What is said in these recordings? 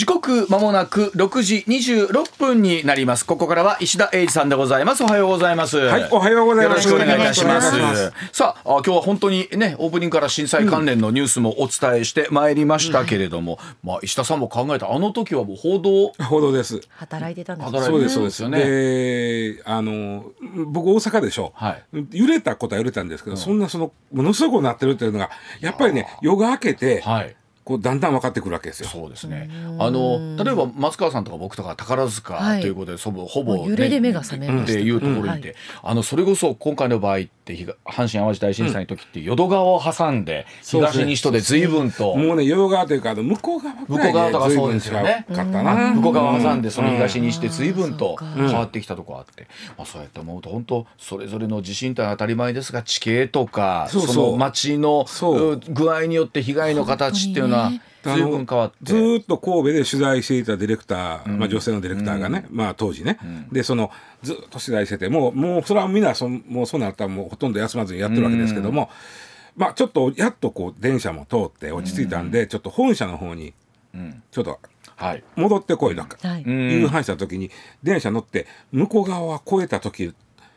時刻まもなく6時26分になります。ここからは石田英二さんでございます。おはようございます。はい、おはようございます。よろしくお願いいたします。さああ今日は本当にねオープニングから震災関連のニュースもお伝えしてまいりましたけれども、まあ石田さんも考えた。あの時はもう報道？報道です。働いてたんです働いてそうですそうですよねで、あの僕大阪でしょ。はい。揺れたことは揺れたんですけど、そんなそのものすごくなってるっていうのがやっぱりね夜が明けて、はいこうだんだん分かってくるわけですよ。そうですね。あの例えば松川さんとか僕とか宝塚はいということで、そぼほぼ、もう揺れで目が覚めましたっていうところにいて、あのそれこそ今回の場合って東阪神・淡路大震災の時って淀川を挟んで東西とで随分ともうね淀川というか向こう側向こう側とか随分そうですよね。違うかったな。向こう側を挟んでその東にして随分とうん。変わってきたとこあって、まあ、そうやって思うと本当それぞれの地震って当たり前ですが地形とかそうそう。の町の具合によって被害の形っていうのは随分変わって。ずーっと神戸で取材していたディレクター、まあ、女性のディレクターがね、まあ、当時ね、でそのずっと取材しててもうもうそれはみんなそもうそうなったらもうほとんど休まずにやってるわけですけども、まあ、ちょっとやっとこう電車も通って落ち着いたんで、ちょっと本社の方にうん。ちょっとはい。戻ってこいとか、はい。いう話した時に電車乗って向こう側は越えた時に、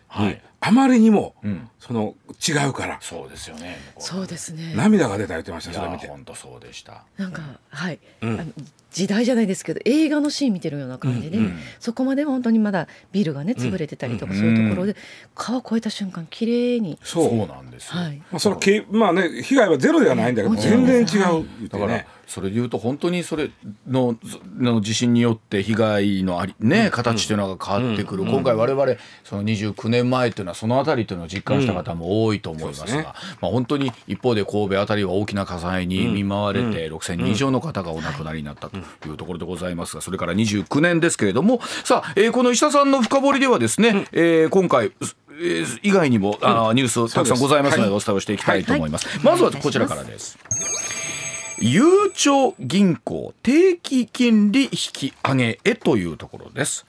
はい。あまりにも、ん。その違うからそうですよね。そうですね。涙が出た言ってましたいそれ見て。や本当そうでした。なんかはい、ん。あの時代じゃないですけど映画のシーン見てるような感じで、そこまでは本当にまだビルがね潰れてたりとか、そういうところで川越えた瞬間綺麗に、そうそうなんですよ。はい、まあ、それはけまあね被害はゼロではないんだけど全然違うだからね。それで言うと本当にそれのの地震によって被害のありね形というのが変わってくる、今回我々その29年前というのはそのあたりというのを実感した方も多いと思いますが、そうですね。まあ本当に一方で神戸あたりは大きな火災に見舞われて6,000人以上の方がお亡くなりになったというところでございますがそれから29年ですけれどもさあ、えーこの石田さんの深掘りではですね、えー今回えー以外にもあーニュースたくさんございますのでお伝えをしていきたいと思います。はい。まずはこちらからです。ゆうちょ銀行定期金利引き上げへというところです。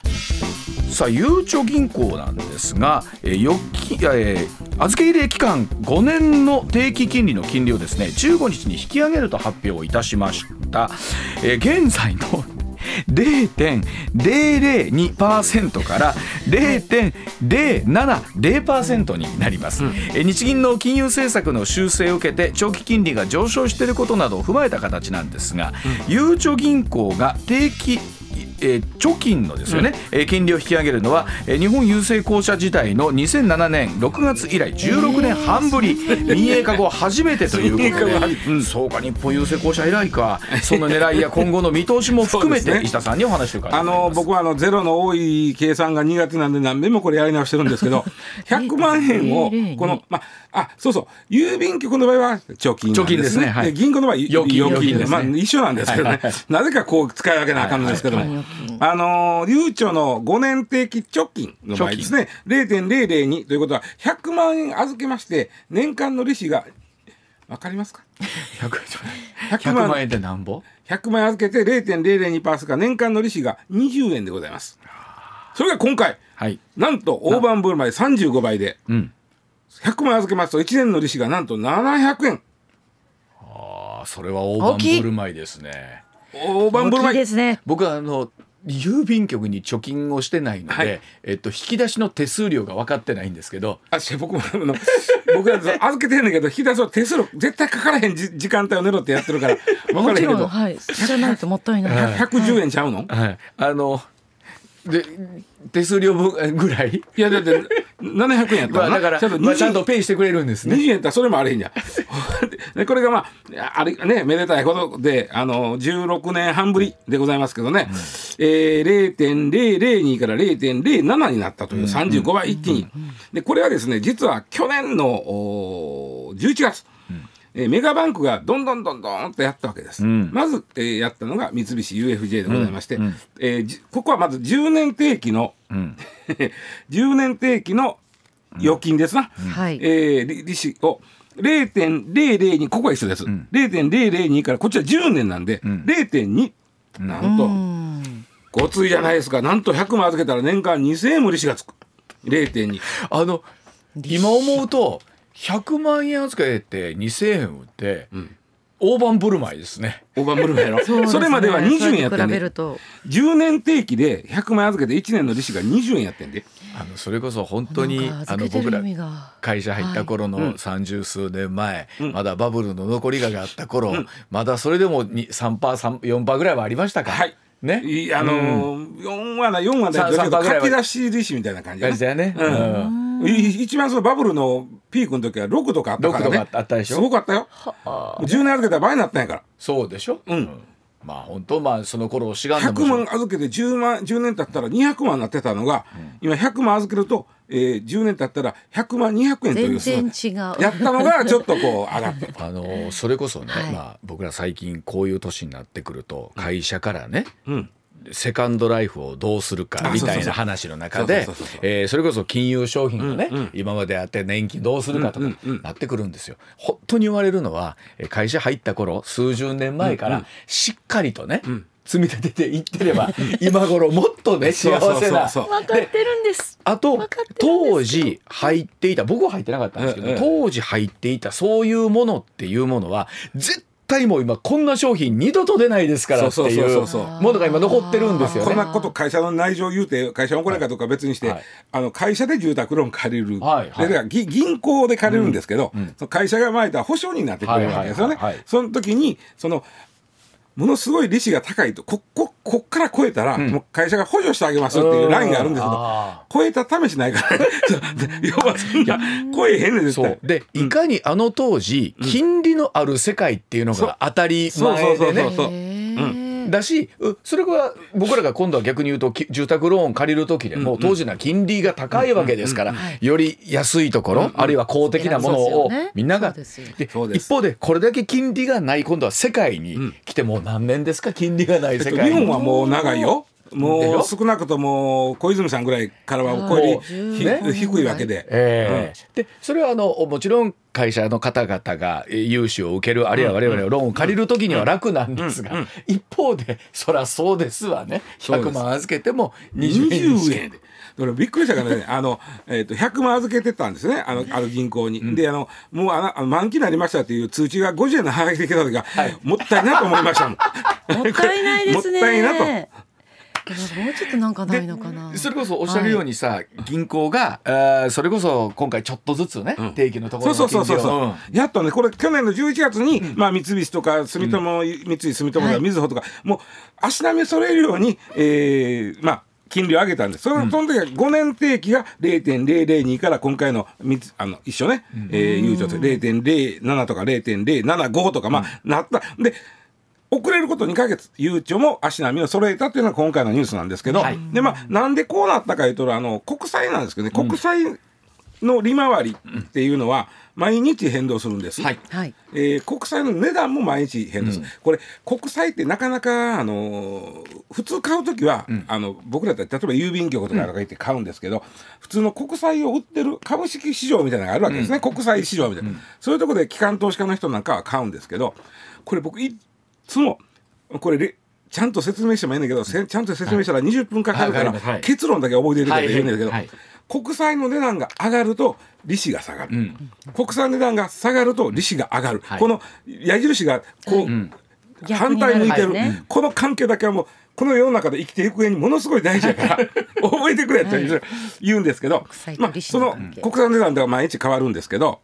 さあゆうちょ銀行なんですが、えー、預金えー預け入れ期間5年の定期金利の金利をですね15日に引き上げると発表いたしました。えー現在の0.002%から0.070%になります、え日銀の金融政策の修正を受けて長期金利が上昇していることなどを踏まえた形なんですが、ゆうちょ銀行が定期えー貯金のですよね、えー金利を引き上げるのは、えー日本郵政公社時代の2007年6月以来16年半ぶり、民営化後初めてということで、うん、そうか日本郵政公社以来か。その狙いや 今後の見通しも含めそうですね。て石田さんにお話を伺います。の僕はあのゼロの多い計算が苦手なんで何遍もこれやり直してるんですけど 100万円をこのまああそうそう。郵便局の場合は貯金貯金ですね。はい。銀行の場合預金。預金ね。まあ一緒なんですけどね。なぜかこう使い分けなあかんのですけども。はいはいはいあのゆうちょの5年定期貯金の場合ですね。0.002ということは100万円預けまして年間の利子がわかりますか？100 100 100万。万円でなんぼ？100万円預けて0.002%が年間の利子が20円でございます。それが今回、はい。なんと大盤振る舞い35倍で、うん。100万円預けますと1年の利子がなんと700円。あーそれは大盤振る舞いですね大盤振る舞い。ですね。僕はあの郵便局に貯金をしてないので、はい。えっと、引き出しの手数料が分かってないんですけど。あし僕もあの僕は預けてんだけど引き出すと手数料絶対かからへんじ時間帯を狙ってやってるから分かもちろんらへんけど。はいじゃない。ともったいない、110円ちゃうの、はい、あので手数料分ぐらい、い、やだって700円やった まあ、らなだから、ちゃんとまあ、ちゃん20とペイしてくれるんですね。20円やったらそれもあれへんじゃん。でこれがまああれねめでたいことであの16年半ぶりでございますけどね、えー、0.002から0.07になったという35倍一気に。でこれはですね実は去年のおー11月、えーメガバンクがどんどんどんどんとやったわけです。ん。まず、えーやったのが三菱 UFJ でございまして、えーじここはまず10年定期の、ん。10年定期の預金ですな。はい。えー利利子を0.002ここは一緒です、0.002からこっちは10年なんで、0.2なんと、うん。ごついじゃないですか。なんと100万預けたら年間2000円も利子がつく。0.2あの今思うと100万円預けて2000円売って、大盤振る舞いですね。大盤振る舞いやろ？そね。それまでは20円やってんで。ると。10年定期で100万円預けて1年の利子が20円やってんで。あのそれこそ本当にあの僕ら会社入った頃うんの三十数年前、まだバブルの残りがあった頃、まだそれでもに3パー4パーぐらいはありましたか？はい。ね？いあのー、4話な4話だけさど3ぐらいは。書き出し利子みたいな感じやな感じだよね。うん。い一番そのバブルのピークの時は6とかあったから6ねとかあったでしょ？すごかったよ。10年預けたら倍になったんやから。そうでしょ？うん。まあ本当まあその頃志願の100万預けて10万10年経ったら200万になってたのが、今100万預けると、えー、10年経ったら100万200円という全然違う。やったのがちょっとこう上がって。あのそれこそね、はい。まあ僕ら最近こういう年になってくると会社からね、うんセカンドライフをどうするかあみたいな話の中でそれこそ金融商品がね、うんうん。今まであって年金どうするかとかうんうんうんなってくるんですよ。本当に言われるのはえー会社入った頃数十年前かうんうらしっかりとね、ん。積み立てていってれば 今頃もっとね幸せな。分かってるんです。あと当時入っていた僕は入ってなかったんですけど、ええ当時入っていたそういうものっていうものは絶対もう今こんな商品二度と出ないですからってそうそういうそうそうものが今残ってるんですよね。こんなこと会社の内情言うて会社の怒られかどうか別にして、はい。あの会社で住宅ローン借りる、はいはい。で銀行で借りるんですけど、その会社がまいた保証になってくれるわけですよね。はいはいはいはい。その時にそのものすごい利子が高いと。こここっから超えたら、もう会社が補助してあげますっていうラインがあるんですけどあ超えた試しないから。そう。で要はそんな超えへんねん絶対。そう。でいかにあの当時金利のある世界っていうのが当たり前でね。そうそうそうそうへーだしうそれは僕らが今度は逆に言うとき住宅ローン借りる時でも当時のは金利が高いわけですからより安いところあるいは公的なものをみんなが一方でこれだけ金利がない今度は世界に来てもう何年ですか？金利がないえっと、世界に。日本はもう長いよ。もう少なくとも小泉さんぐらいからはこれひね。低いわけで。ええ。でそれはあのもちろん会社の方々がえー融資を受けるあるいは我々のローンを借りる時には楽なんですが、一方でそりゃそうですわね。100そうです。万預けても20円にし20か円で。だからびっくりしたからね、あの、えっ、と、100万預けてたんですね、あの、ある銀行に。で、あの、もうあの、満期になりましたっていう通知が50円のハガキで来た時が、もったいなと思いましたもん。もったいないですね。もったいなと。でももうちょっとなんかないのかな。それこそおっしゃるようにさ、銀行が、えーそれこそ今回ちょっとずつね、定期のところのそうそうそうそう。そう、金利を。ん。やっとねこれ去年の11月に、まあ、三菱とか住友、三井住友とかみずほとか、もう足並み揃えるように、えーまあ金利を上げたんです。その,、その時は5年定期が0.002から今回の三つあの一緒ね、えー、悠長で0.07とか0.075とかまあ、なった。で遅れること2ヶ月、ゆうちょも足並みを揃えたというのが今回のニュースなんですけど、はい。でまあ、なんでこうなったかいうとあの国債なんですけどね国債の利回りっていうのは毎日変動するんです。はい。はい。えー国債の値段も毎日変動する、これ国債ってなかなか、あのー普通買う時は、あの僕らだったら例えば郵便局とかとか行って買うんですけど、普通の国債を売ってる株式市場みたいなのがあるわけですね、国債市場みたいな、そういうところで機関投資家の人なんかは買うんですけどこれ僕つもこれレちゃんと説明してもいいんだけど、せちゃんと説明したら20分かかるから、はいはい。結論だけ覚えているから言うんだけど、はいはい。はい国債の値段が上がると利子が下がる、国債の値段が下がると利子が上がる、はい。この矢印がこう、反対向いてる、ね。この関係だけはもうこの世の中で生きていく上にものすごい大事やから覚えてくれって言うんですけど、まあ、その国債の値段では毎日変わるんですけど、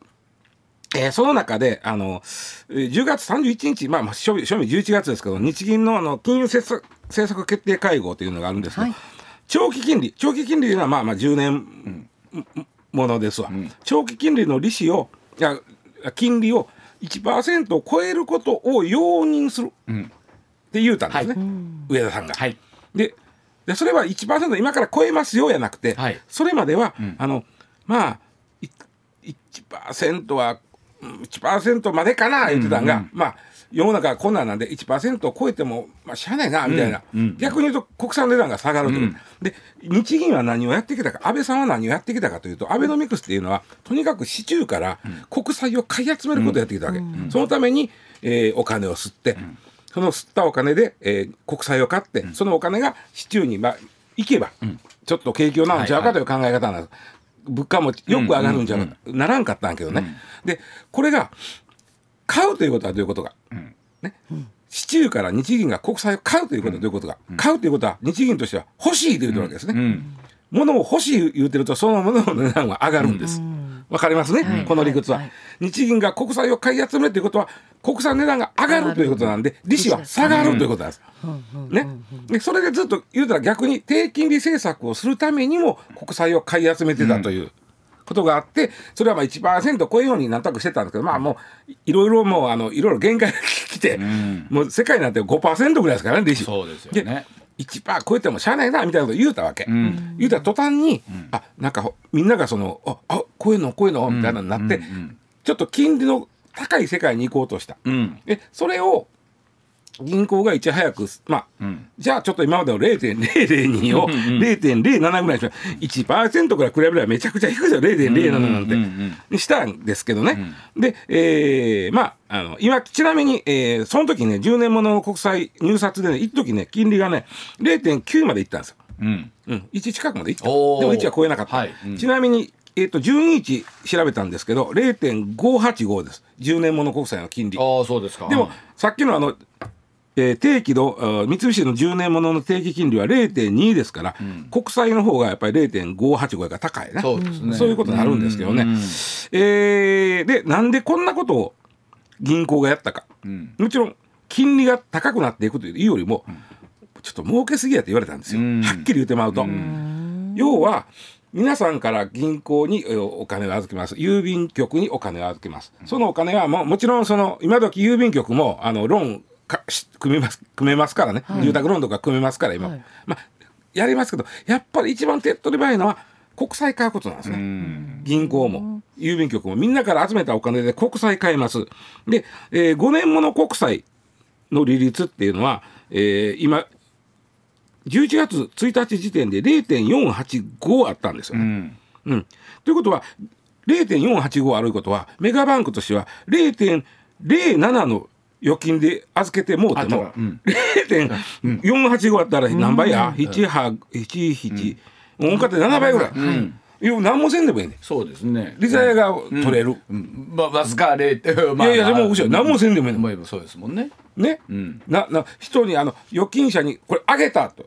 えーその中であのえー10月31日、まあ、まあ正味正味11月ですけど日銀のあの金融政策政策決定会合というのがあるんですけど、はい。長期金利長期金利というのはまあまあ10年ものですわ、長期金利の利子をいや金利を1%を超えることを容認するって言うたんですね、上田さんが。はい。ででそれは1%今から超えますよやなくて、はい。それまでは、あのまあい1%はうん1%までかな言ってたんが、まあ世の中はこんなんなんで1%を超えても、まあ、しゃあないなみたいな、逆に言うと国産値段が下がるという、で日銀は何をやってきたか安倍さんは何をやってきたかというとアベノミクスっていうのはとにかく市中から国債を買い集めることをやってきたわけ、そのために、えーお金を吸って、その吸ったお金で、えー国債を買って、そのお金が市中に、まあ、行けば、ちょっと景気をなるんちゃうかという考え方なんです。物価もよく上がるんじゃな,、ならんかったんやけどね、でこれが買うということはどういうことか、ね、市中から日銀が国債を買うということはどういうことか、買うということは日銀としては欲しいと言ってるわけですね。物を欲しい言うてるとその物の値段は上がるんです。わかりますね、はいこの理屈は、はい日銀が国債を買い集めるということは国債の値段が上がるということなんで利子は下がるということなんです。ね、でそれでずっと言うたら逆に低金利政策をするためにも国債を買い集めてたということがあってそれはまあ1%超えようになんとなくしてたんですけどまあもういいろいろもうあのいろいろ限界が来て、もう世界なんて5%ぐらいですからね利子。そうですよね。1%超えてもしゃあないなみたいなこと言うたわけ、言うたら途端に、あなんかほみんながそのああこういうのこういうのみたいなのになって、ちょっと金利の高い世界に行こうとした、うん。でそれを銀行がいち早くまあ、じゃあちょっと今までの0.002を0.07ぐらいにしよう。1%から比べればめちゃくちゃ低いですよ0.07なんて、にしたんですけどね、で、えーまああの今ちなみに、えーその時ね10年ものの国債入札でね一時ね金利がね0.9までいったんですよ。うん。うん、1近くまでいった。でも1は超えなかった、はい。うん。ちなみに、えー、と12日調べたんですけど0.585です。10年もの国債の金利。ああそうですか。でもさっきのあの、えー定期の三菱の10年ものの定期金利は0.2ですから、国債の方がやっぱり0.585が高いねそうですね。そういうことになるんですけどね、うん。えーでなんでこんなことを銀行がやったか、ん。もちろん金利が高くなっていくというよりも、ちょっと儲けすぎやって言われたんですよ、うん。はっきり言ってまうと。要は皆さんから銀行にえお金を預けます。郵便局にお金を預けます。そのお金はももちろんその今時郵便局もあのローンかし組めます組めますからね、住宅ローンとか組めますから今、はい。まあやりますけどやっぱり一番手っ取り早いのは国債買うことなんですね、銀行も郵便局も。みんなから集めたお金で国債買います。で、えー5年もの国債の利率っていうのは、えー今11月1日時点で0.485あったんですよ。ね。うん。うん、ということは0.485あることはメガバンクとしては0.07の預金で預けてもうても、0.485あったら何倍や、7は77音価って7倍ぐらい、いや何もせんでもいいねそうですね。利ザヤが取れる、うん。まあわずか0ってまあいやいやでも後ろ何もせんでもいいのまあそうですもんね。ね、ん。なな人にあの預金者にこれ上げたと、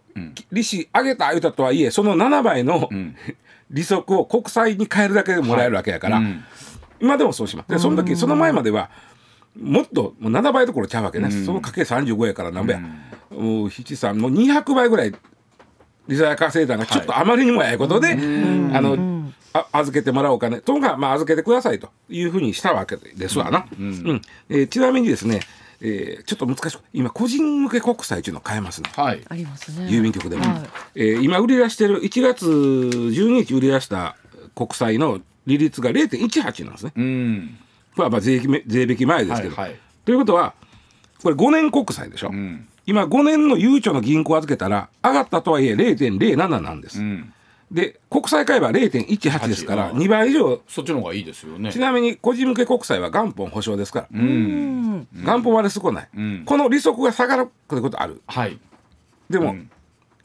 利子上げた言うたとはいえその7倍の、利息を国債に変えるだけでもらえるわけやから、うん。今でもそうします。でその時その前まではもっともう7倍どころちゃうわけね、そのかけ35やから何倍や、もう七三もう200倍ぐらい利ザヤ稼いだのがちょっとあまりにもやいことで、あのあ預けてもらうお金とが、まあ、預けてくださいというふうにしたわけですわな、うん。えーちなみにですね、えーちょっと難しく今個人向け国債っていうのを買えますね。はい。ありますね。郵便局でも、はい。えー今売り出してる1月12日売り出した国債の利率が0.18なんですね。うん。これはまあ税金税引き前ですけど、はいはい。ということはこれ5年国債でしょ、ん今5年の悠長の銀行預けたら上がったとはいえ0.07なんです、うん。で国債買えば0.18ですから8 2倍以上。そっちの方がいいですよね。ちなみに個人向け国債は元本保証ですから、うん。元本割れ少ない、ん。この利息が下がるということある。はい。でも、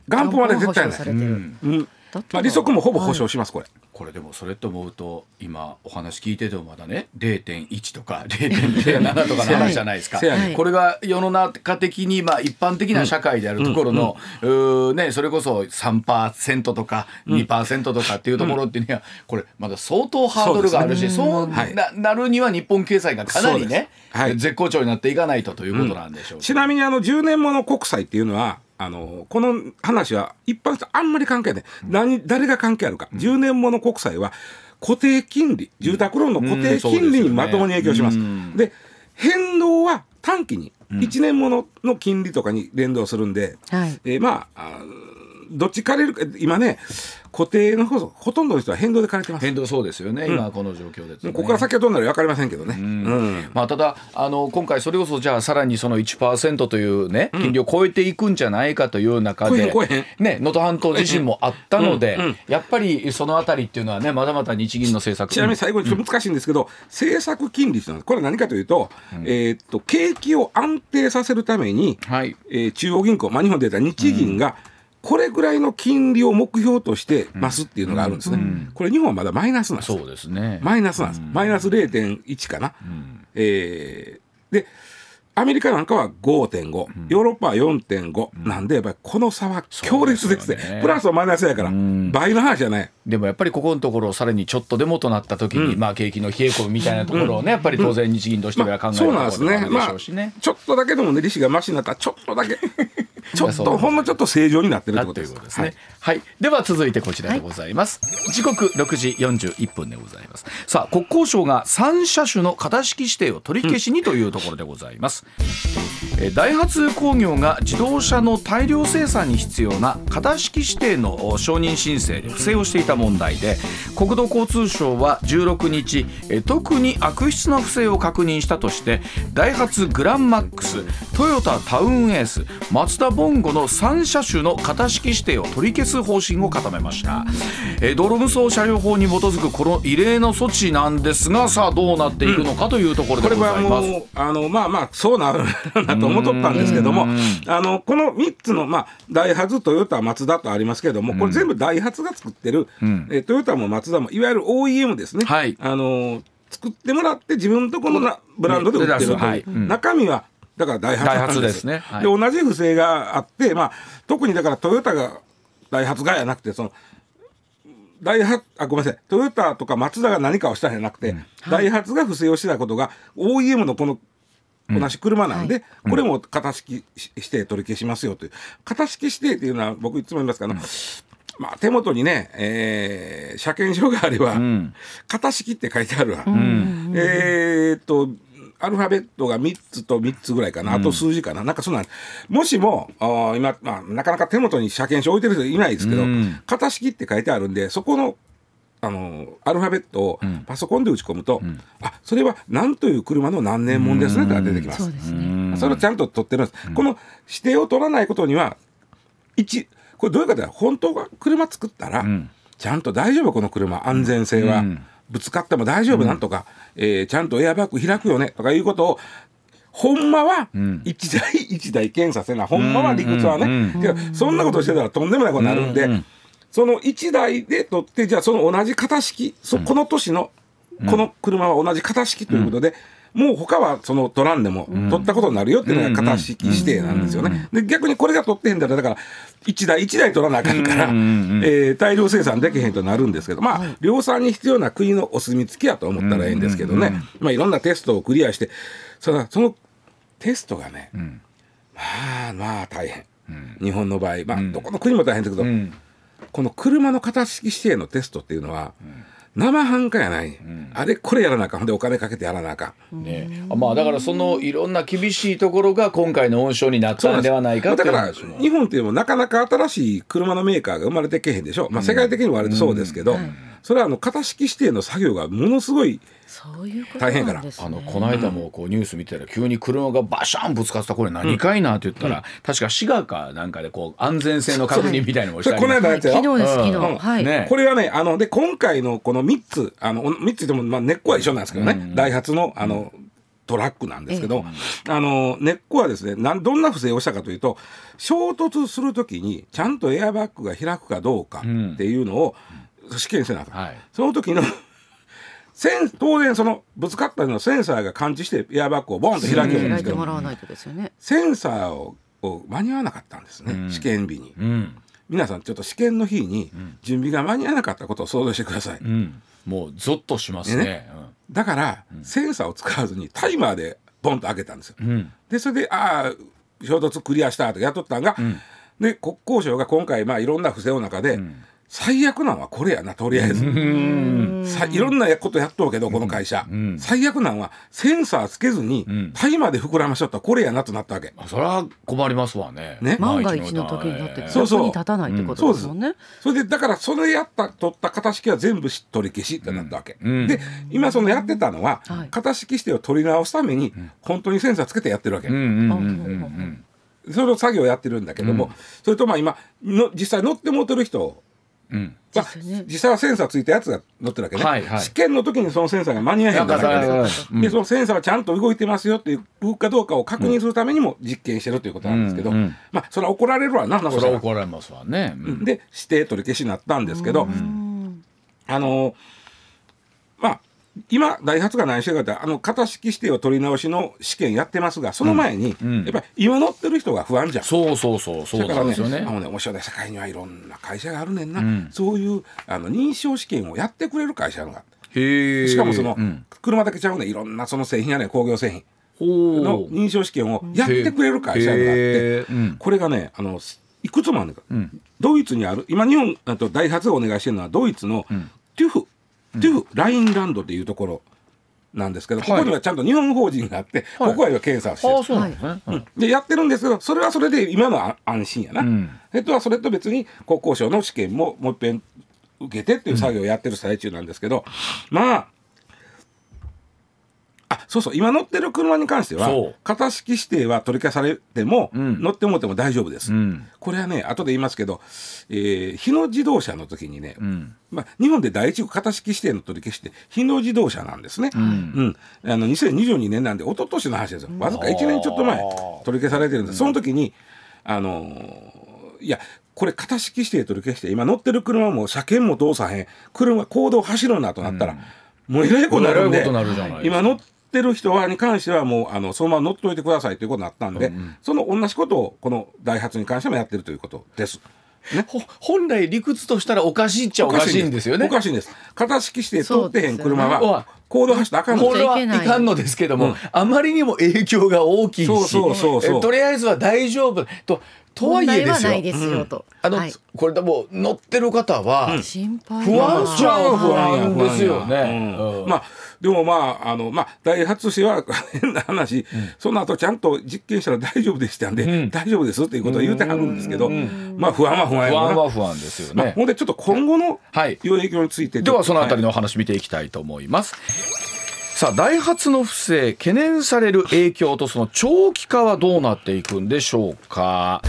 元本割れ絶対ない、保証されてる。うんまあ、利息もほぼ保証します、これ。これでもそれと思うと今お話聞いててもまだね0.1とか 0.07とかの話じゃないですか。せやねんこれが世の中的にまあ一般的な社会であるところの、うーね、それこそ3%とか2%とかっていうところっていうのはこれまだ相当ハードルがあるしそうはい。ななるには日本経済がかなりね、はい。絶好調になっていかないとということなんでしょう。ちなみにあの10年もの国債っていうのはあのこの話は一般の人あんまり関係ない、何誰が関係あるか、10年もの国債は固定金利住宅ローンの固定金利にまともに影響します。うん。で変動は短期に。1年ものの金利とかに連動するんで、はい。えーまああどっち借りるか今ね固定のほほとんどの人は変動で借りてます。変動そうですよね、今この状況です、ね。ここから先はどうなるか分かりませんけどね。うん。まあ、ただあの今回それこそじゃあさらにその1%というね金利を超えていくんじゃないかという中でね能登半島地震もあったのでうんうんやっぱりそのあたりっていうのはねまだまだ日銀の政策。ちなみに最後にちょっと難しいんですけど、政策金利っていうのはこれは何かというと,、えーっと景気を安定させるために、はい。えー中央銀行、まあ、日本で言ったら日銀がこれぐらいの金利を目標としてますっていうのがあるんですね。これ日本はまだマイナスなんです。そうですね。マイナスなんです。マイナス0.1かな。えーでアメリカなんかは5.5、ヨーロッパは4.5、なんでやっぱりこの差は強烈ですね。プラスはマイナスやから、倍の話じゃない。でもやっぱりここのところさらにちょっとでもとなった時に、まあ景気の冷え込みみたいなところをね、やっぱり当然日銀としては考えるとこそうなんです。ねまあ。ちょっとだけでもね利子がマシになったらちょっとだけ ちょっとほんのちょっと正常になってるってことですね。はい、では続いてこちらでございます。時刻6時41分でございます。さあ国交省が3車種の型式指定を取り消しにというところでございます。えーダイハツ工業が自動車の大量生産に必要な型式指定の承認申請で不正をしていた問題で国土交通省は16日え特に悪質な不正を確認したとしてダイハツグランマックストヨタタウンエースマツダボンゴの3車種の型式指定を取り消す方針を固めました、えー道路運送車両法に基づくこの異例の措置なんですがさあどうなっていくのかというところでこれございます。はもうあのまあまあそうなるなと思っとったんですけどもあのこの3つの、まあ、ダイハツトヨタマツダとありますけどもこれ全部ダイハツが作ってる、えトヨタもマツダもいわゆる OEM ですね、はい。あの作ってもらって自分のところのなブランドで売ってるという、はい。うん。中身はだからダイハツなんダイハツですね。はい。で同じ不正があって、まあ、特にだからトヨタがダイハツがやなくてそのダイハあごめんなさい。トヨタとかマツダが何かをしたんじゃなくて、ダイハツが不正をしてたことが OEM のこの同じ車なんで、これも型式指定取り消しますよという。型式指定っていうのは僕いつも言いますから、まあ、手元にね、えー車検証があれば、型式って書いてあるわ、えーっとアルファベットが3つと3つぐらいかな、あと数字かな、なんかそんなん、もしも、今、まあ、なかなか手元に車検証置いてる人いないですけど、型式って書いてあるんで、そこの、あの、アルファベットをパソコンで打ち込むと、あ、それは何という車の何年もんですねって出てきます。そうですね。それをちゃんと取ってるんです。この指定を取らないことには、一、これどういうかというと、本当は車作ったら、ちゃんと大丈夫、この車、安全性は。ぶつかっても大丈夫なんとか、えーちゃんとエアバッグ開くよねとかいうことを、ほんまは一台一台検査せな、ほんまは理屈はね。けどそんなことしてたらとんでもないことになるんで、その一台で取って、じゃあその同じ型式、そこの年のこの車は同じ型式ということで、もう他はその取らんでも取ったことになるよっていうのが型式指定なんですよね。で逆にこれが取ってへんだらだから一台一台取らなあかんから、えー大量生産できへんとなるんですけどまあ量産に必要な国のお墨付きやと思ったらええんですけどね、まあいろんなテストをクリアしてそのそのテストがね、まあまあ大変、日本の場合。まあどこの国も大変だけど、この車の型式指定のテストっていうのは、生半可やない、あれこれやらなあかん。でお金かけてやらなあかん。ね、あまあだからそのいろんな厳しいところが今回の温床になったのではないかだから日本っていうのもなかなか新しい車のメーカーが生まれてけへんでしょ、まあ、世界的にも割とそうですけど、それはあの型式指定の作業がものすごい大変かなんですね。あのこの間もこうニュース見てたら急に車がバシャンぶつかった。これ何かいなって言ったら、確か滋賀かなんかでこう安全性の確認みたいなのをしそれたりこの間のやつやろ昨日です昨日、うん。はい。ね。これはねあので今回のこの3つあの3つでも、まあ、根っこは一緒なんですけどね、ダイハツのあのトラックなんですけど、あの根っこはですねなんどんな不正をしたかというと衝突するときにちゃんとエアバッグが開くかどうかっていうのを試験せなはい。その時のセン当然そのぶつかったのをセンサーが感知してエアバッグをボンと開けるんで開いてすけどもらわないとですよね。センサーをを間に合わなかったんですね、試験日に。うん。皆さんちょっと試験の日に準備が間に合わなかったことを想像してください、うん、もうゾッとしますね。ね。だから、センサーを使わずにタイマーでボンと開けたんですよ、うん。でそれでああ衝突クリアしたとやっとったんが、で国交省が今回まあいろんな不正の中で、最悪なんはこれやなとりあえず、さいろんなことやっとうけどこの会社、最悪なんはセンサーつけずに、タイマーで膨らましとったらこれやなとなったわけ。あそれは困りますわね。ね。万が一の時になってそうそう。役に立たないってことですもんね。それでだからそれやった取った型式は全部取り消しってなったわけ、で今そのやってたのは、はい。型式指定を取り直すために本当にセンサーつけてやってるわけ、その作業をやってるんだけども、それとまあ今の実際乗ってもうてる人うん。まあ実際はセンサーついたやつが乗ってるわけね、はいはい。試験の時にそのセンサーが間に合えへんからなんかだけそううん。ででそのセンサーがちゃんと動いてますよっていうかどうかを確認するためにも実験してるということなんですけど、うんうん。まあそれは怒られるわななそれは怒られますわね、うん。で指定取り消しになったんですけど、うん。あのまあ今ダイハツが何してるかってあの型式指定を取り直しの試験やってますがその前に、うんやっぱり今乗ってる人が不安じゃん。そうそうそうそうだからねなんですよね。あのね面白い世界にはいろんな会社があるねんな、うん。そういうあの認証試験をやってくれる会社があってへえしかもその、うん。車だけちゃうねいろんなその製品やね工業製品。ほのう認証試験をやってくれる会社があって、これがねあのいくつもあるんだか。ら、うん。ドイツにある今日本あとダイハツがお願いしてるのはドイツのんテュフ、テュフラインランドっていうところなんですけど、ここにはちゃんと日本法人があって、はい。ここは今検査をしてる。ああそうなんですね、うん。でやってるんですけどそれはそれで今のは安心やな、うん。えっとはそれと別に国交省の試験ももう一遍受けてっていう作業をやってる最中なんですけど、まああそうそう今乗ってる車に関しては型式指定は取り消されても、うん。乗ってもっても大丈夫です、うん。これはね後で言いますけど、えー日野自動車の時にね、うん。まあ、日本で第一型式指定の取り消しって日野自動車なんですね。ん。うん。あの2022年なんで一昨年の話ですよ。わずか1年ちょっと前取り消されてるんです。その時にあのーいやこれ型式指定取り消して今乗ってる車も車検も通さへん。車公道走るなとなったら、もうえらいことになるんで今乗ってる人はに関してはもうあのそのまま乗っといてくださいということになったんで、その同じことをこのダイハツに関してもやってるということです。ほ本来理屈としたらおかしいっちゃおかしいんですよね。おかしいんです。型式指定通ってへん車は公道走ったらあかんの。これはいかんのですけども、あまりにも影響が大きいしそうそうそうそう。えとりあえずは大丈夫ととはいえですよすよと。あの、はいこれでも乗ってる方は、心配不安っちゃう不安やですよねうんうんまあでもまああのまあダイハツ氏は変な話、その後ちゃんと実験したら大丈夫でしたんで、うん大丈夫ですっていうことを言うてはるんですけど、まあ不安は不安や不安は不安ですよまあ、ね。ほんでちょっと今後のはい良い影響についてではそのあたりの、のお話見ていきたいと思います。さあダイハツの不正懸念される影響とその長期化はどうなっていくんでしょうか、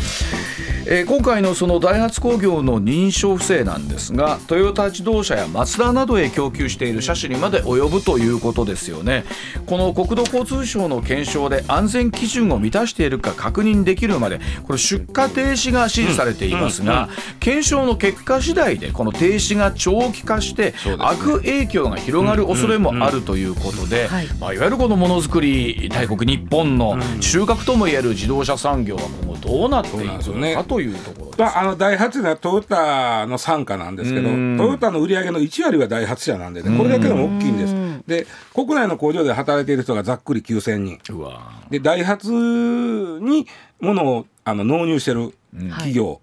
えー今回のそのダイハツ工業の認証不正なんですがトヨタ自動車やマツダなどへ供給している車種にまで及ぶということですよね。この国土交通省の検証で安全基準を満たしているか確認できるまでこれ出荷停止が指示されていますが、検証の結果次第でこの停止が長期化して悪影響が広がる恐れもあるということで、はい。まあ、いわゆるこのものづくり大国日本の中核ともいえる自動車産業は今後どうなっていくのかというところです。まあ、あのダイハツはトヨタの傘下なんですけどうん。トヨタの売り上げの1割はダイハツ車なんでねこれだけでも大きいんです。で国内の工場で働いている人がざっくり9000人。でダイハツに物をあの納入してる企業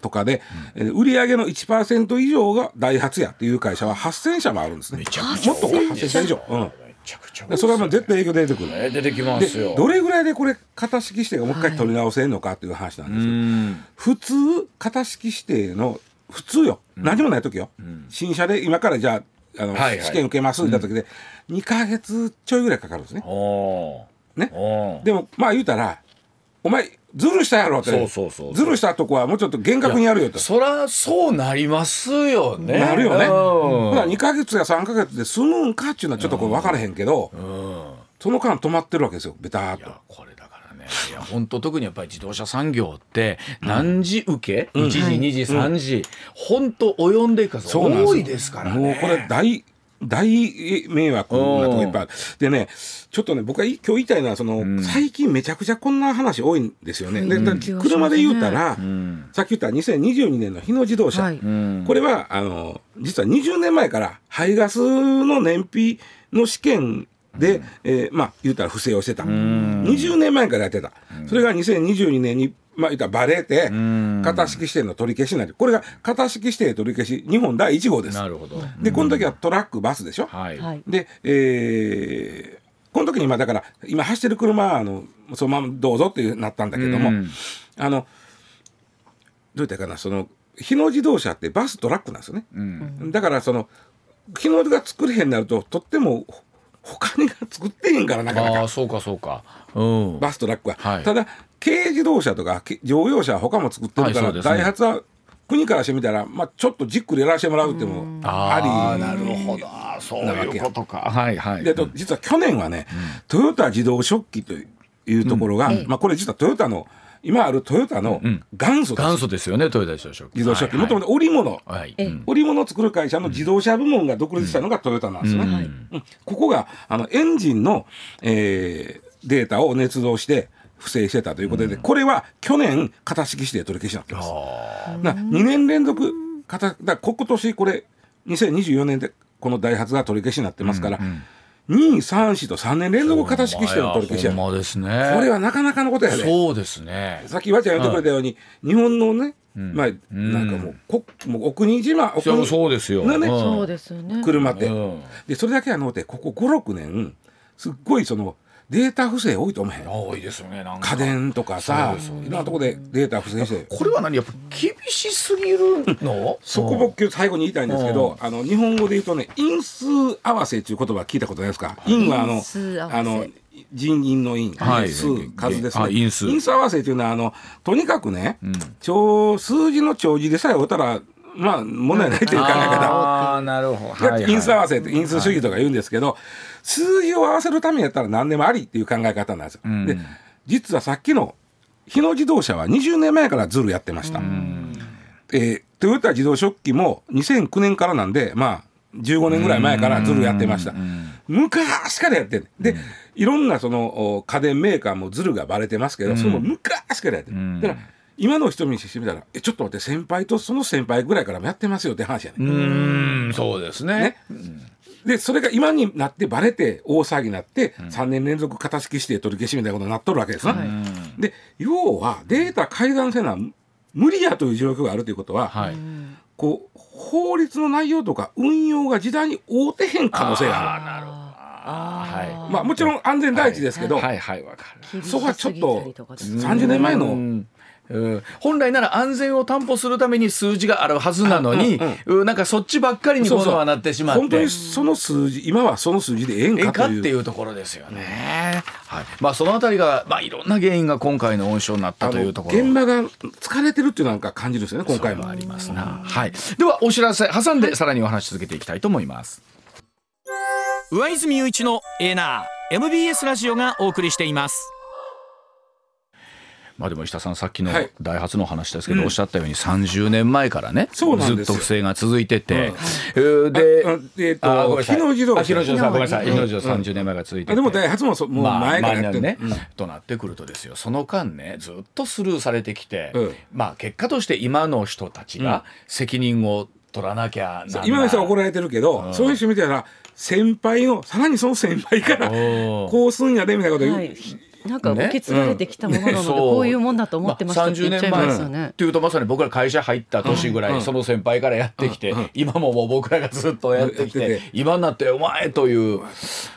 とかで、えー売り上げの1%以上がダイハツやっていう会社は8000社もあるんですね。もっとか多いです8000社以上、うん、めちゃくちゃでそれはもう絶対影響出てくるえ出てきまですよ。どれぐらいでこれ型式指定がもう一回取り直せるのかっていう話なんですよ、うん。普通型式指定の普通よ、何もない時よ、新車で今からじゃああの、はいはい。試験受けますって言った時で、2か月ちょいぐらいかかるんですね。ね。でもまあ言うたらお前ズルしたやろって。そうそうそうズルしたとこはもうちょっと厳格にやるよと。そらそうなりますよね。なるよね。うん。ほな2か月や3か月で済むんかっていうのはちょっとこれ分からへんけど、その間止まってるわけですよベターっと。いや。これだからね。いや本当特にやっぱり自動車産業って何時受け、1時2時3時。本当及んでいく数多いですからね。もうこれ大大迷惑なとこいっぱいある。でねちょっとね僕がい今日言いたいのはその、最近めちゃくちゃこんな話多いんですよね。で車で言うたら、さっき言った2022年の日野自動車、はいうん。これはあの実は20年前から排ガスの燃費の試験で、えーまあ言うたら不正をしてた、20年前からやってた、それが2022年にまあ言ったらバレて、型式指定の取り消しになるこれが型式指定取り消し日本第1号ですなるほど。でこの時はトラックバスでしょ、はい。はい。で、えーこの時に今だから今走ってる車はあのそのままどうぞっていうなったんだけども、うんあのどういったらいいかなその日野自動車ってバストラックなんですよね、うんだからその日野が作れへんなるととってもほ他にが作ってへんからなかなかああそうかそうか。うん。バストラックは、はいただ軽自動車とかけ乗用車は他も作ってるから、はダイハツは国からしてみたら、まあ、ちょっとじっくりやらせてもらうっていうのもありなるほど。そういうことか。はいはい。でと実は去年はね、トヨタ自動食器というところが、うん。ええまあ、これ実はトヨタの今あるトヨタの元祖です、元祖ですよねトヨタ自動車自動食器、はいもともと織物、ええ。はいうん。織物を作る会社の自動車部門が独立したのがトヨタなんですね。うん。うん。ここがあのエンジンの、えーデータを捏造して不正してたということで、これは去年型式指定取り消しになってます。あな2年連続型だ今年これ2024年でこのダイハツが取り消しになってますから、2、3、4と3年連続型式指定の取り消しや。ほんまですね。これはなかなかのことやで。そうですね。さっきわちゃん言ってくれたように、日本のね、まあなんかもうこもうお国島お国そうですよ。のね。うん。そうですよね。車って、うん。でそれだけはのうてここ56年すっごいそのデータ不正多いと思えへん多いですよねなんか。家電とかさいろんなとこでデータ不正して。これは何やっぱ厳しすぎるの？そこ僕最後に言いたいんですけど、あの日本語で言うとね因数合わせっていう言葉聞いたことないですか？因はあの因数合わせ。あの人員の因、はい。数数ですね。あ因数。合わせっていうのはあのとにかくね、帳数字の帳字でさえおったらまあ問題ないという考え方、ああなるほど。因数合わせって因数主義とか言うんですけど、数字を合わせるためやったら何でもありっていう考え方なんですよ。んで実はさっきの日野自動車は20年前からズルやってました。えートヨタ自動食器も2009年からなんでまあ15年ぐらい前からズルやってました。昔からやってる。で、いろんなそのお家電メーカーもズルがバレてますけど、それも昔からやってる。んだから今の人にしてみたら、え、ちょっと待って、先輩とその先輩ぐらいからもやってますよって話やね。うーんそうですねでそれが今になってバレて大騒ぎになって、3年連続型式指定取り消しみたいなことになっとるわけですね。はい。で要はデータ改ざんせな無理やという状況があるということは、はい。こう法律の内容とか運用が時代に合うてへん可能性がある。なるほど。あー。まあもちろん安全第一ですけど、はいはいわかる厳しそこはちょっとりとかです30年前のうんうん本来なら安全を担保するために数字があるはずなのに、うんなんかそっちばっかりにそうそう今度はなってしまって本当にその数字今はその数字でええんええかかというっていうところですよね。はい。まあそのあたりがまあいろんな原因が今回の温床になったというところ。現場が疲れてるっていうのなんか感じるんですよね今回もありますな。はい。ではお知らせ挟んでさらにお話し続けていきたいと思います。上泉雄一のエナー MBS ラジオがお送りしていますまあでも石田さんさっきのはい。ダイハツの話ですけど、うん。おっしゃったように30年前からねずっと不正が続いてて、うんえーでああえっと日野自動車あ日野自動車ごめんなさい。うん。日野自動車30年前から続いてて。あでもダイハツもそもうまあ前からやってる、ね、うんとなってくるとですよ。その間ねずっとスルーされてきて、うん。まあ結果として今の人たちが責任を取らなきゃならない。今の人は怒られてるけど、そういう人見たら先輩のさらにその先輩からこうすんやでみたいなこと言う、はい、なんかね受け継がれてきたものなので、こういうもんだと思ってましたって言っちゃいますよね。っていうとまさに僕ら会社入った年ぐらい、うん。その先輩からやってきて、うん。うん。今ももう僕らがずっとやってきて今になってお前という。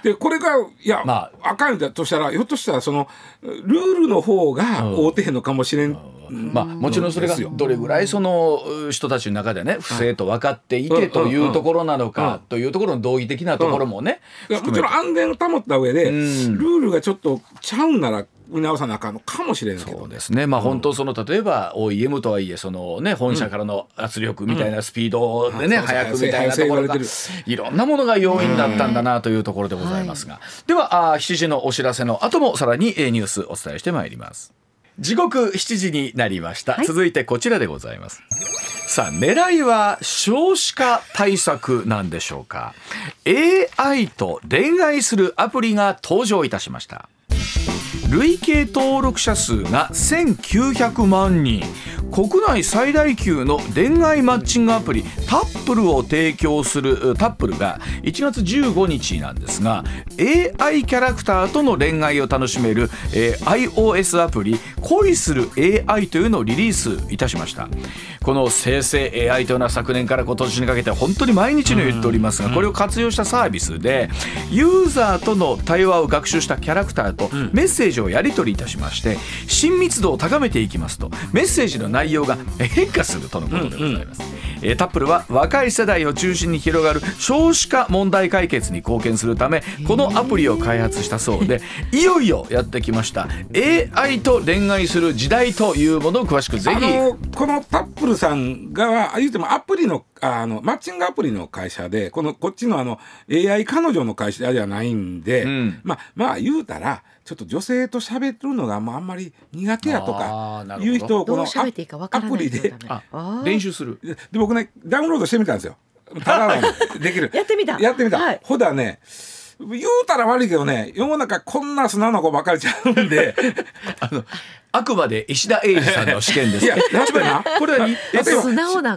でこれがいや、まあ、かんだとしたらひょっとしたらそのルールの方が合うてへんのかもしれん、まあもちろんそれがどれぐらいそのう人たちの中でね不正と分かっていてというところなのかというところの道義的なところもねもちろん安全を保った上で、うん。ルールがちょっとちゃうんなら見直さなあかんのかもしれんけどそうですね。まあ本当その例えば OEM とはいえそのね本社からの圧力みたいなスピードでねうん。速くみたいなところがいろんなものが要因だったんだなというところでございますがではあー7時のお知らせの後もさらにえーニュースお伝えしてまいります時刻7時になりました、はい。続いてこちらでございます。さあ狙いは少子化対策なんでしょうか。AI と恋愛するアプリが登場いたしました累計登録者数が1900万人。国内最大級の恋愛マッチングアプリタップルを提供するタップルが1月15日なんですが AI キャラクターとの恋愛を楽しめる、えー iOS アプリ恋する AI というのをリリースいたしました。この生成 AI というのは昨年から今年にかけて本当に毎日のように言っておりますがこれを活用したサービスでユーザーとの対話を学習したキャラクターとメッセージをやり取りいたしまして親密度を高めていきますとメッセージの内容が変化するとのことでございます。えータップルは若い世代を中心に広がる少子化問題解決に貢献するためこのアプリを開発したそうで いよいよやってきました。AI と恋愛する時代というものを詳しくぜあひのこのタップルさんが言うてもアプリのあのマッチングアプリの会社でこのこっちのあの AI 彼女の会社ではないんで、ん。まあまあ言うたらちょっと女性と喋るのがもうあんまり苦手やとかいう人をこの喋っていいかわからないアプリで練習する。でで僕ねダウンロードしてみたんですよ。ただの できる。やってみた。やってみた、はい。ほだね言うたら悪いけどね世の中こんな砂の子ばかりちゃうんで。あくまで石田英二さんの試験です。いやだってな。これはに例え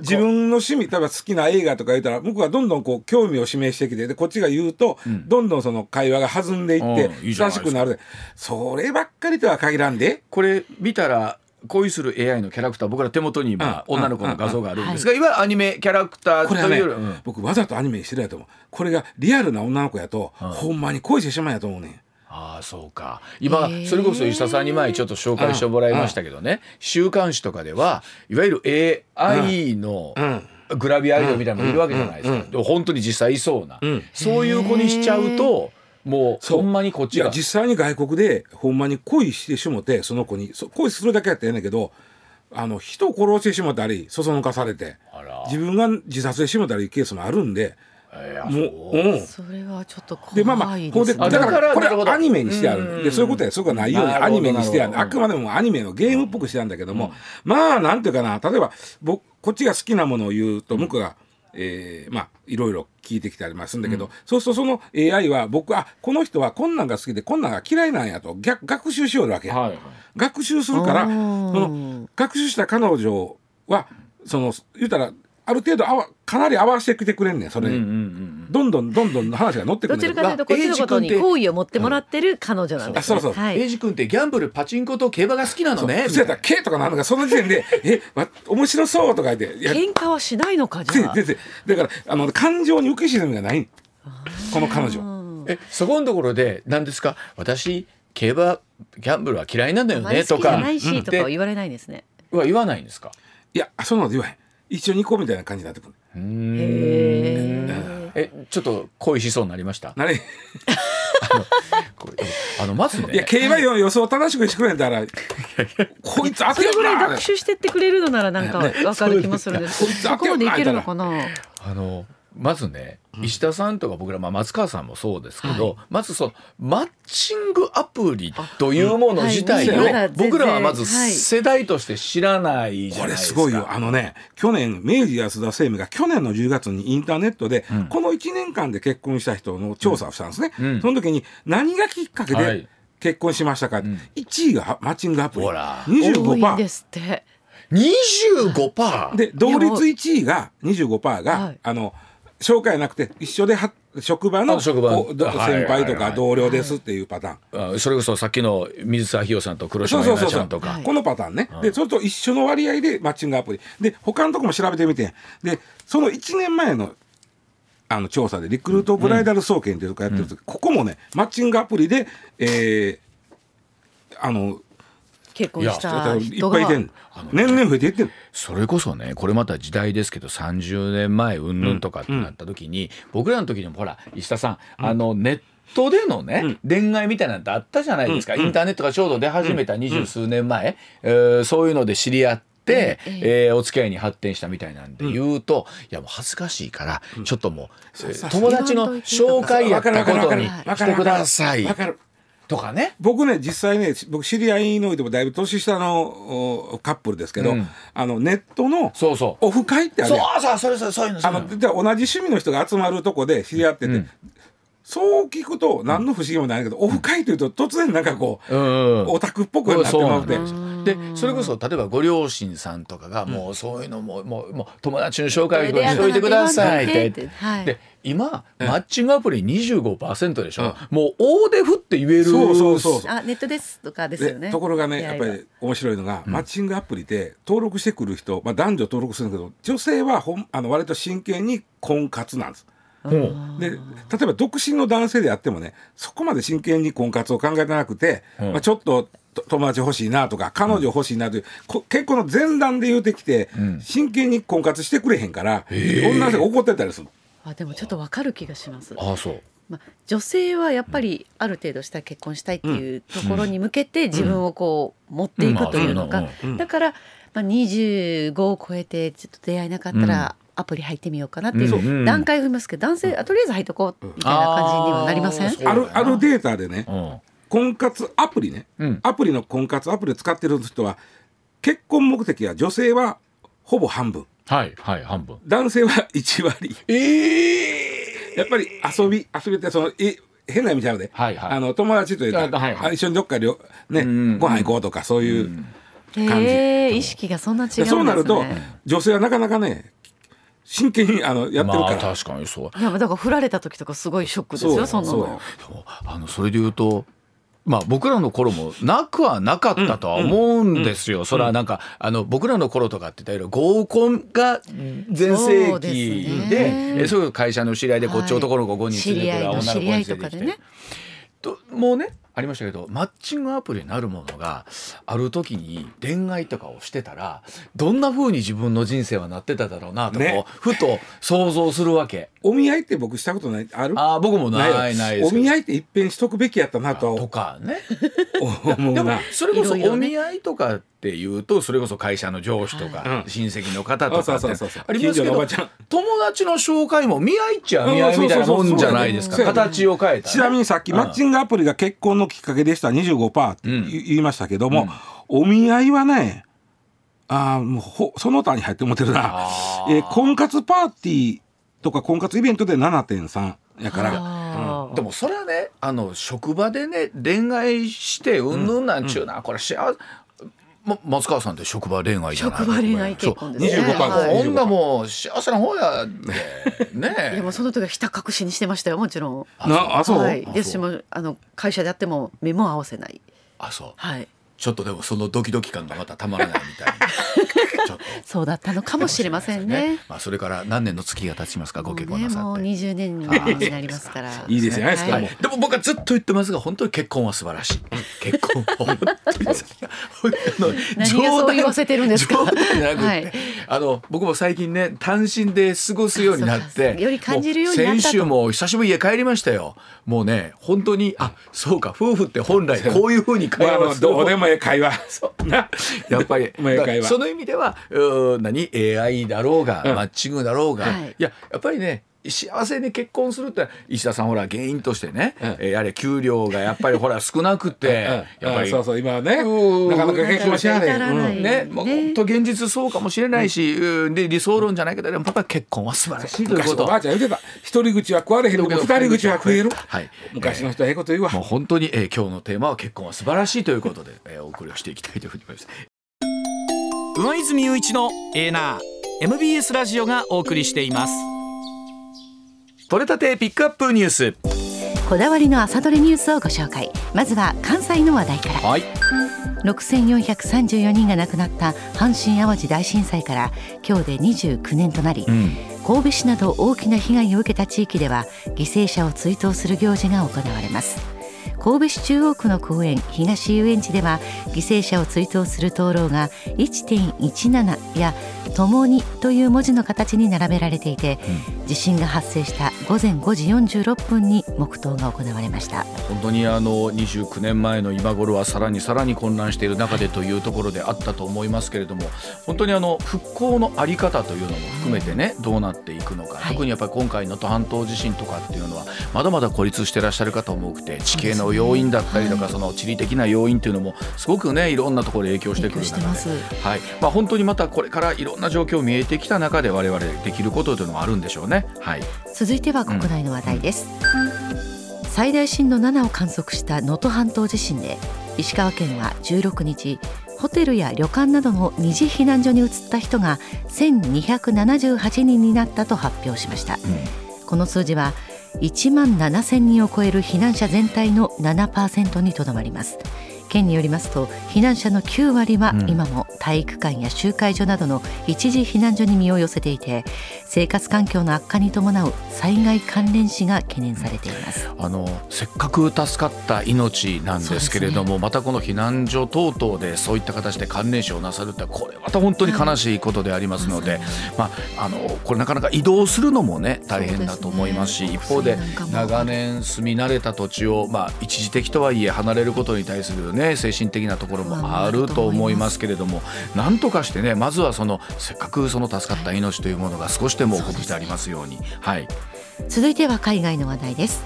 自分の趣味例えば好きな映画とか言ったら僕はどんどんこう興味を示してきてでこっちが言うと、どんどんその会話が弾んでいって親しくなる。でそればっかりとは限らんで。これ見たら恋する AI のキャラクター僕ら手元に今うん女の子の画像があるんですがいわゆるアニメキャラクターこというよりうん。僕わざとアニメにしてるやと思う。これがリアルな女の子やと、ほんまに恋してしまうんやと思うねん。ああそうか。今それこそ石田さんに前ちょっと紹介してもらいましたけどね。週刊誌とかではいわゆる AI のうん。グラビアアイドルみたいなのもいるわけじゃないですか。でも本当に実際いそうな。うん。そういう子にしちゃうともう。そうほんまにこっいやちが実際に外国でほんまに恋してしもてその子に。そ恋するだけやったらええねんけどあの人を殺してしもたりそそのかされて。自分が自殺でしもたりいうケースもあるんでもそう。う、うん、それはちょっとでまあまあ怖いこうでねですだからこれアニメにしてあるうん。でそういうことやそういうことがないようにアニメにしてある。あくまでもアニメのゲームっぽくしてあるんだけども、まあなんていうかな。例えば僕こっちが好きなものを言うと向こうが、えーまあいろいろ聞いてきたりもするんだけど、そうするとその AI は僕あこの人はこんなんが好きでこんなんが嫌いなんやと逆学習しよるわけや、はいはい。学習するからあそーの学習した彼女はその言うたらある程度あわかなり合わせてきてくれんねんそれ。に、うんうんうん。どんどんどんどん話が乗ってくどるど。ちらかというとこっちのことに好意を持ってもらってる彼女なんですね。あそうそう。はい。エイジ君ってギャンブルパチンコと競馬が好きなのね。そうやった。ら「K」とかなんのかその時点で「えわ面白そう」とか言って喧嘩はしないのかじゃあ。だからあの感情に浮き沈みがない。この彼女。うんえそこのところで何ですか？私競馬ギャンブルは嫌いなんだよねとか好きじゃないしとか。言われないんですね。は言わないんですか？いやそんなの言わへん一緒に行こうみたいな感じになってくる。えちょっと恋しそうになりました？なれ。あのまずね。いや競馬の予想正しくしてくれんだらこいつ当てるぐらいな学習してってくれるのならなんかわかる気もするんですけど、ね。そこまでいけるのかな？あのまずね石田さんとか僕ら、まあ、松川さんもそうですけど、まずそのマッチングアプリというもの自体を、僕らはまずはい世代として知らないじゃこれないですか。すごいよ。あのね去年明治安田生命が去年の10月にインターネットで、ん。この1年間で結婚した人の調査をしたんですね、うん。その時に何がきっかけではい。結婚しましたか、ん。1位がマッチングアプリ。ほら。多いん25%ですって。25%で同率1位が25%が、はい。あの紹介なくて一緒では職場のあ職場先輩とか同僚ですっていうパターン。あそれこそさっきの水沢ひよさんと黒そ島うそうそうそう。恵菜ちゃんとか。はい。このパターンね、でそれと一緒の割合でマッチングアプリ。で他のとこも調べてみてでその1年前のあの調査でリクルートブライダル総研っていうとこやってる時、ここもねマッチングアプリで、えーあの結婚しいたっ人が。ぱいいてん年々増えていってるそれこそねこれまた時代ですけど30年前うんぬんとかってなった時に、僕らの時にもほら石田さん、あのネットでのね、恋愛みたいなのってあったじゃないですか、インターネットがちょうど出始めた二十数年前、えーそういうので知り合って。ええーお付き合いに発展したみたいなんで言うと、いやもう恥ずかしいから、ちょっともう、友達の紹介やったことにしてください。わかるとかね。僕ね実際ね僕知り合いのおいてもだいぶ年下のおカップルですけど、うん。あのネットのそうそう。オフ会ってあるそうそうそれそれそういうのそあ同じ趣味の人が集まるとこで知り合ってて、うんそう聞くと何の不思議もないけど、オフ会というと突然なんかこう、うんオタクっぽくなってまうてですよ。でそれこそ例えばご両親さんとかがもうそういうのももうもう友達の紹介をしといてくださいって。はい。で今マッチングアプリ25%でしょ。もう大手振って言えるそうそうそう。あネットですとかですよね。でところがねやっぱり面白いのが、マッチングアプリで登録してくる人、まあ、男女登録するんだけど女性はほんあの割と真剣に婚活なんです。うん。で例えば独身の男性であってもねそこまで真剣に婚活を考えてなくて、うん。まあ、ちょっとと友達欲しいなとか彼女欲しいなという、こ結婚の前段で言うてきて、真剣に婚活してくれへんから、女の人が怒ってたりするあでもちょっとわかる気がします。ああそう。まあ、女性はやっぱりある程度したら結婚したいっていうところに向けて自分をこう持っていくというのうん。かうんうん。だから、まあ、25を超えてちょっと出会えなかったらアプリ入ってみようかなっていう段階を踏みますけど男性あとりあえず入っとこうみたいな感じにはなりません？あるあるデータでねうん。婚活アプリね、うん。アプリの婚活アプリ使ってる人は結婚目的は女性はほぼ半分。はいはい半分。男性は1割。ええやっぱり遊び遊びってそのえ変な意味ちゃうで、はいはい。あの友達というか、あはいはい。あ一緒にどっかりょね、うん。ご飯行こうとかそういう、感じ。へえ意識がそんな違うんですね。でそうなると女性はなかなかね真剣にあのやってるから、まあ確かにそう。いやだから振られた時とかすごいショックですよそんなの。そうあのそれで言うとまあ僕らの頃もなくはなかったとは思うんですよ。それはなんかあの僕らの頃とかって言ったら合コンが全盛そうです期ね。でえそういう会社の知り合いでこっち男の子5人知り合いの知り合いとかでね。ともうねありましたけどマッチングアプリなるものがある時に恋愛とかをしてたらどんな風に自分の人生はなってただろうなとこう、ね。ふと想像するわけ。お見合いって僕したことない？ある？ああ僕もない。よないないですお見合いって一遍しとくべきやったなと。とかね。で も思うな。それこそお見合いとかっていうとそれこそ会社の上司とかはい。親戚の方とかありますけど友達の紹介も見合いっちゃ見合いみたいなもんじゃないですか。形を変えたちなみにさっきマッチングアプリが結婚のきっかけでした25%って言うん。い言いましたけども、お見合いはねあーもうほその他に入って思ってるな。えー婚活パーティーとか婚活イベントで7.3やから。あーでもそれはねあの職場でね恋愛してうんぬんなんちゅうな、これ幸せま松川さんって職場恋愛じゃない？職場恋愛結婚ですね。そう。25%はい。25%女もう幸せな方やで。いねやもうその時はひた隠しにしてましたよもちろん。なあそう、はい。あで私もあの会社でやっても目も合わせない。あそう。はい。ちょっとでもそのドキドキ感がまたたまらないみたいにちょっとそうだったのかもしれませんね。まあそれから何年の月が経ちますかご結婚なさって。もうねもう20年になりますから。いいですよねでも僕はずっと言ってますが本当に結婚は素晴らしい。結婚。は本当に。あ の何がそう言わせてるんですか？あの僕も最近ね単身で過ごすようになってかより感じるようになったと。も先週も久しぶり家帰りましたよ。もうね本当にあそうか夫婦って本来こういうふうに会話どうでもええ会話。なやっぱりその意味ではうー何？AI だろうが、うん。マッチングだろうが、はい。い、ややっぱりね幸せに結婚するって石田さんほら原因としてね、うん。えーやれ給料がやっぱりほら 少なくて、うん。やっぱりそうそう今はねうんなかなか結婚しないうん。ね、もうね本当現実そうかもしれないし、うん。で理想論じゃないけどでもやっぱり結婚は素晴らしいということ。昔おばあちゃん言ってた。一人口は食われへんけど二人口は食える。はい。昔の人はええこと言うわ。もう本当に、えー今日のテーマは結婚は素晴らしいということで、えーお送りをしていきたいと思います。上泉雄一のエーナー MBS ラジオがお送りしています取れたてピックアップニュース。こだわりの朝どれニュースをご紹介まずは関西の話題からはい。6434人が亡くなった阪神・淡路大震災から今日で29年となり、うん。神戸市など大きな被害を受けた地域では犠牲者を追悼する行事が行われます神戸市中央区の公園東遊園地では犠牲者を追悼する灯籠が1.17や「共に」という文字の形に並べられていて、地震が発生した午前5時46分に黙祷が行われました。本当にあの29年前の今頃はさらにさらに混乱している中でというところであったと思いますけれども本当にあの復興のあり方というのも含めてねどうなっていくのか、はい。特にやっぱり今回能登半島地震とかっていうのはまだまだ孤立してらっしゃる方も多くて地形の要因だったりとか、はいその地理的な要因っていうのもすごくねいろんなところで影響してくる中で。はい。まあ、本当にまたこれからいろんな状況見えてきた中で我々できることというのもあるんでしょうね。はい、続いては国内の話題です、最大震度7を観測した能登半島地震で石川県は16日ホテルや旅館などの二次避難所に移った人が1278人になったと発表しました。この数字は1万7000人を超える避難者全体の7%にとどまります県によりますと避難者の9割はうん。今も体育館や集会所などの一時避難所に身を寄せていて生活環境の悪化に伴う災害関連死が懸念されています。あのせっかく助かった命なんですけれども、ね、またこの避難所等々でそういった形で関連死をなさるってこれまた本当に悲しいことでありますので、はい、まあ、あのこれなかなか移動するのもね大変だと思いますし、ね、一方で長年住み慣れた土地を、まあ、一時的とはいえ離れることに対する、ね、精神的なところもあると思いますけれどもなんとかしてねまずはそのせっかくその助かった命というものが少しでも告知でありますように。はい、続いては海外の話題です。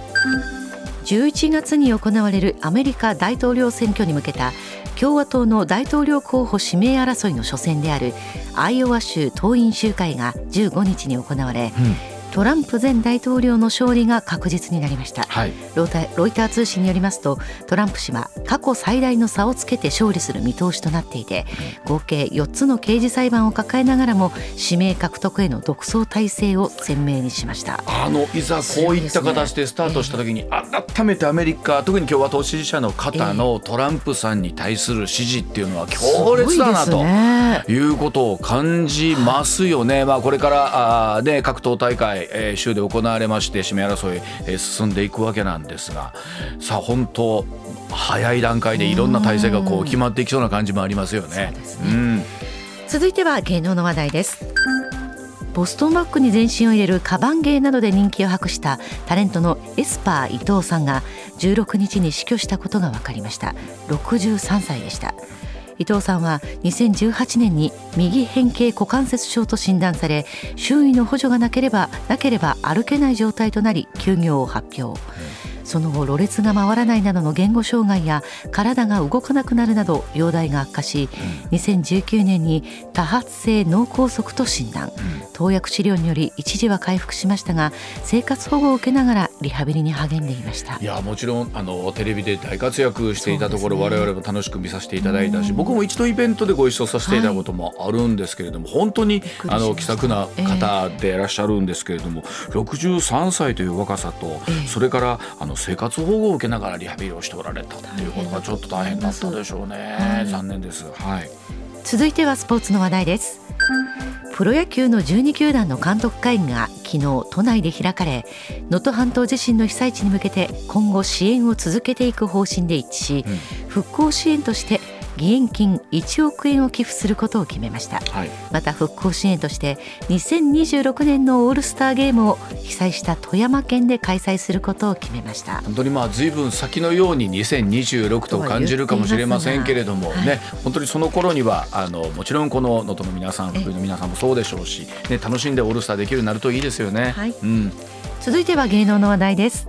11月に行われるアメリカ大統領選挙に向けた共和党の大統領候補指名争いの初戦であるアイオワ州党員集会が15日に行われ、うんトランプ前大統領の勝利が確実になりました、はい、ロイター通信によりますとトランプ氏は過去最大の差をつけて勝利する見通しとなっていて合計4つの刑事裁判を抱えながらも指名獲得への独走体制を鮮明にしました。あのいざこういった形でスタートした時に、改めてアメリカ特に共和党支持者の方のトランプさんに対する支持っていうのは強烈だなということを感じますよね。まあ、これからあ、ね、各党大会えー、州で行われまして指名争い、えー、進んでいくわけなんですがさあ本当早い段階でいろんな体制がこう決まっていきそうな感じもありますよね。うね。続いては芸能の話題です。ボストンバッグに全身を入れるカバン芸などで人気を博したタレントのエスパー伊藤さんが16日に死去したことが分かりました。63歳でした伊藤さんは2018年に右変形股関節症と診断され周囲の補助がなければなければ歩けない状態となり休業を発表、その後ろれつが回らないなどの言語障害や体が動かなくなるなど容体が悪化し、2019年に多発性脳梗塞と診断、投薬治療により一時は回復しましたが生活保護を受けながらリハビリに励んでいました。いやもちろんあのテレビで大活躍していたところ、ね、我々も楽しく見させていただいたし僕も一度イベントでご一緒させていたこともあるんですけれども、はい、本当にあの気さくな方でいらっしゃるんですけれども、えー、63歳という若さと、えー、それからあの生活保護を受けながらリハビリをしておられたっていうことがちょっと大変だったでしょうね、はい、残念です。はい。続いてはスポーツの話題です。プロ野球の12球団の監督会議が昨日都内で開かれ能登半島地震の被災地に向けて今後支援を続けていく方針で一致し、復興支援として義援金1億円を寄付することを決めました、はい、また復興支援として2026年のオールスターゲームを被災した富山県で開催することを決めました。本当にまあ随分先のように2026と感じるかもしれませんけれどもね、はい、本当にその頃にはあのもちろんこの能登の皆さん福井の皆さんもそうでしょうし、ね、楽しんでオールスターできるようになるといいですよね。はい、うん、続いては芸能の話題です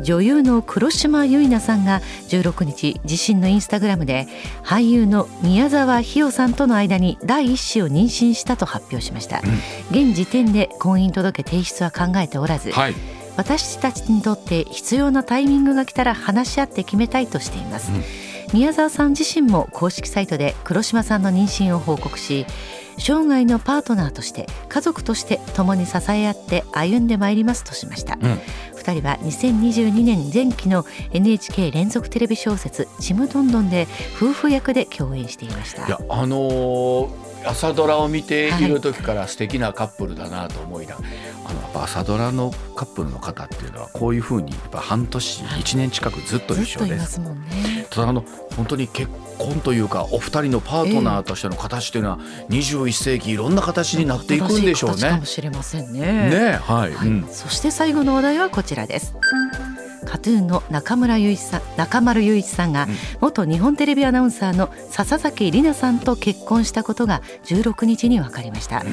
女優の黒島結菜さんが16日自身のインスタグラムで俳優の宮沢ひよさんとの間に第一子を妊娠したと発表しました、うん、現時点で婚姻届提出は考えておらず、はい、私たちにとって必要なタイミングが来たら話し合って決めたいとしています、うん、宮沢さん自身も公式サイトで黒島さんの妊娠を報告し生涯のパートナーとして家族として共に支え合って歩んでまいりますとしました、うん、2人は2022年前期の NHK 連続テレビ小説「ちむどんどん」で夫婦役で共演していました。いやあのー朝ドラを見ている時から素敵なカップルだなと思いなはい、あのやっぱ朝ドラのカップルの方っていうのはこういうふうにやっぱ半年、はい、1年近くずっと一緒です。ね、ただあの本当に結婚というかお二人のパートナーとしての形というのは21世紀いろんな形になっていくんでしょうね。かもしれませんね。ねはい、はいうん、そして最後の話題はこちらです。カトゥーンの中村雄一さん中丸雄一さんが、元日本テレビアナウンサーの笹崎里奈さんと結婚したことが16日に分かりました、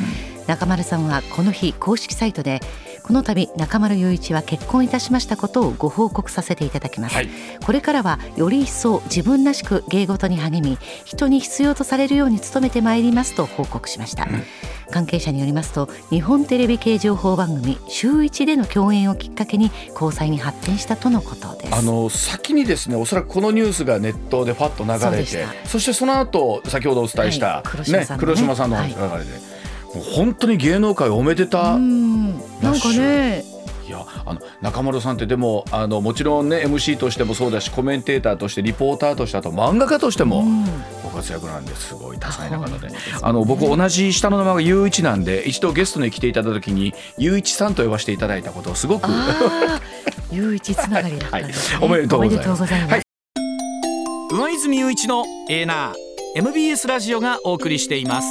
中丸さんはこの日公式サイトでこの度中丸雄一は結婚いたしましたことをご報告させていただきます、はい、これからはより一層自分らしく芸事に励み人に必要とされるように努めてまいりますと報告しました、うん。関係者によりますと日本テレビ系情報番組「週一での共演をきっかけに交際に発展したとのことです。あの先にですねおそらくこのニュースがネットでファッと流れてそしてその後先ほどお伝えした、はい、黒島さん、ね、黒島さんの流れで、はい、本当に芸能界おめでたなんかね。いやあの中丸さんってでもあのもちろんね MC としてもそうだしコメンテーターとしてリポーターとしてあと漫画家としてもご活躍なんです。ごい多彩な方で。あの僕同じ下の名前が雄一なんで一度ゲストに来ていただいた時に雄一さんと呼ばせていただいたことをすごくああ、雄一つながりだったんですね。はい。おめでとうございます。おめでとうございます。はい。上泉雄一のエーナー MBS ラジオがお送りしています